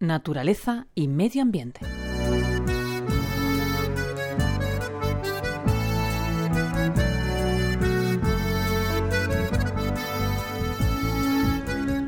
naturaleza y medio ambiente.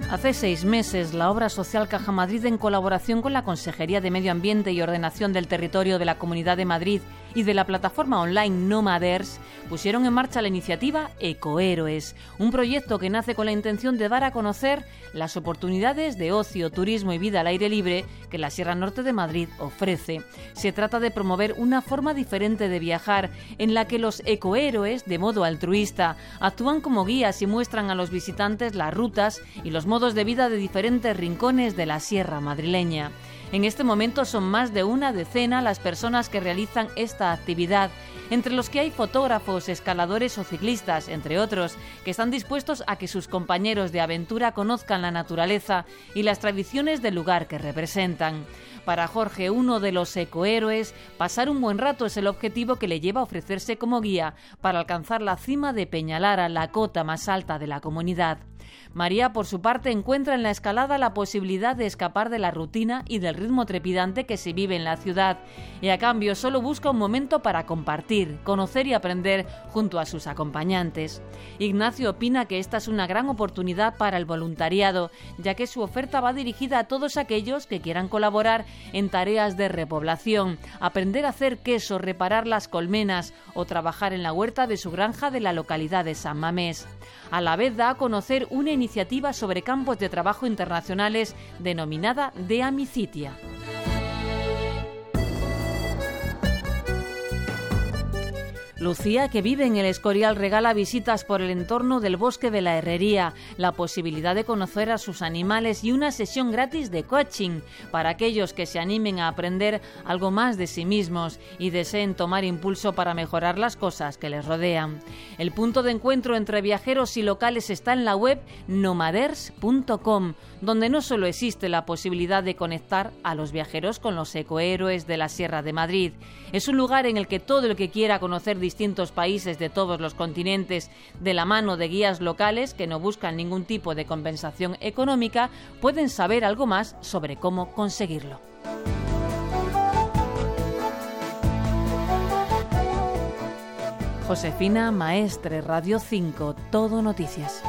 Hace seis meses, la obra social Caja Madrid, en colaboración con la Consejería de Medio Ambiente y Ordenación del Territorio de la Comunidad de Madrid y de la plataforma online Nomaders, pusieron en marcha la iniciativa Ecohéroes, un proyecto que nace con la intención de dar a conocer las oportunidades de ocio, turismo y vida al aire libre que la Sierra Norte de Madrid ofrece. Se trata de promover una forma diferente de viajar en la que los ecohéroes, de modo altruista, actúan como guías y muestran a los visitantes las rutas y los modos de vida de diferentes rincones de la Sierra madrileña. En este momento son más de una decena las personas que realizan esta actividad, entre los que hay fotógrafos, escaladores o ciclistas, entre otros, que están dispuestos a que sus compañeros de aventura conozcan la naturaleza y las tradiciones del lugar que representan. Para Jorge, uno de los ecohéroes, pasar un buen rato es el objetivo que le lleva a ofrecerse como guía para alcanzar la cima de Peñalara, la cota más alta de la comunidad. María, por su parte, encuentra en la escalada la posibilidad de escapar de la rutina y del ritmo trepidante que se vive en la ciudad, y a cambio solo busca un momento para compartir, conocer y aprender junto a sus acompañantes. Ignacio opina que esta es una gran oportunidad para el voluntariado, ya que su oferta va dirigida a todos aquellos que quieran colaborar en tareas de repoblación, aprender a hacer queso, reparar las colmenas o trabajar en la huerta de su granja de la localidad de San Mamés. A la vez da a conocer una iniciativa sobre campos de trabajo internacionales denominada De Amicitia. Lucía, que vive en el Escorial, regala visitas por el entorno del bosque de la Herrería, la posibilidad de conocer a sus animales y una sesión gratis de coaching para aquellos que se animen a aprender algo más de sí mismos y deseen tomar impulso para mejorar las cosas que les rodean. El punto de encuentro entre viajeros y locales está en la web nomaders.com, donde no solo existe la posibilidad de conectar a los viajeros con los ecohéroes de la Sierra de Madrid, es un lugar en el que todo el que quiera conocer distintos países de todos los continentes de la mano de guías locales que no buscan ningún tipo de compensación económica pueden saber algo más sobre cómo conseguirlo. Josefina Maestre, Radio 5, Todo Noticias.